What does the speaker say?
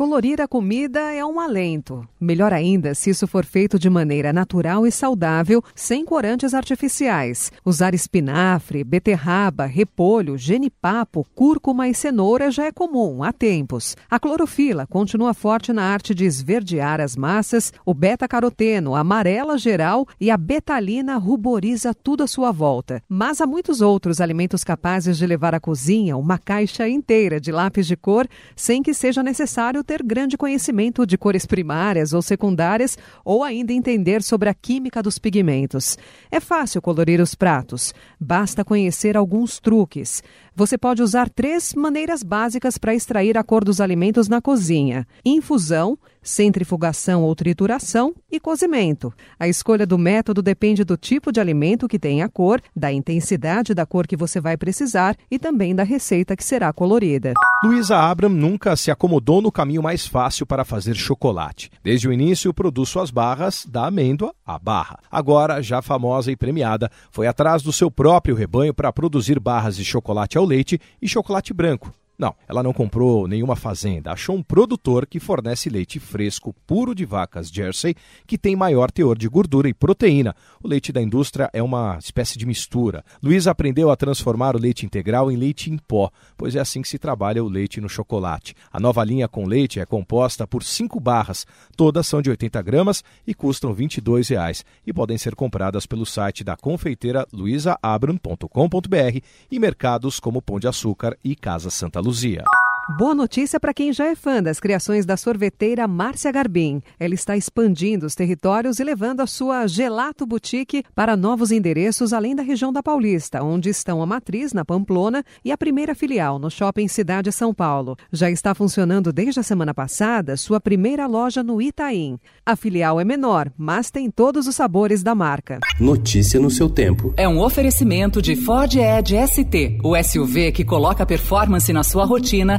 Colorir a comida é um alento. Melhor ainda se isso for feito de maneira natural e saudável, sem corantes artificiais. Usar espinafre, beterraba, repolho, genipapo, cúrcuma e cenoura já é comum há tempos. A clorofila continua forte na arte de esverdear as massas, o beta-caroteno amarela geral e a betalina ruboriza tudo à sua volta. Mas há muitos outros alimentos capazes de levar à cozinha uma caixa inteira de lápis de cor sem que seja necessário ter grande conhecimento de cores primárias ou secundárias ou ainda entender sobre a química dos pigmentos. É fácil colorir os pratos, basta conhecer alguns truques. Você pode usar três maneiras básicas para extrair a cor dos alimentos na cozinha: infusão, centrifugação ou trituração e cozimento. A escolha do método depende do tipo de alimento que tem a cor, da intensidade da cor que você vai precisar e também da receita que será colorida. Luísa Abram nunca se acomodou no caminho mais fácil para fazer chocolate. Desde o início, produz suas barras da amêndoa à barra. Agora, já famosa e premiada, foi atrás do seu próprio rebanho para produzir barras de chocolate ao leite e chocolate branco. Não, ela não comprou nenhuma fazenda, achou um produtor que fornece leite fresco puro de vacas Jersey, que tem maior teor de gordura e proteína. O leite da indústria é uma espécie de mistura. Luísa aprendeu a transformar o leite integral em leite em pó, pois é assim que se trabalha o leite no chocolate. A nova linha com leite é composta por cinco barras, todas são de 80 gramas e custam 22 reais, e podem ser compradas pelo site da confeiteira luisaabram.com.br e mercados como Pão de Açúcar e Casa Santa Luzia. Luzia. Boa notícia para quem já é fã das criações da sorveteira Márcia Garbim. Ela está expandindo os territórios e levando a sua Gelato Boutique para novos endereços além da região da Paulista, onde estão a matriz na Pamplona e a primeira filial no Shopping Cidade São Paulo. Já está funcionando desde a semana passada sua primeira loja no Itaim. A filial é menor, mas tem todos os sabores da marca. Notícia no seu tempo. É um oferecimento de Ford Edge ST, o SUV que coloca performance na sua rotina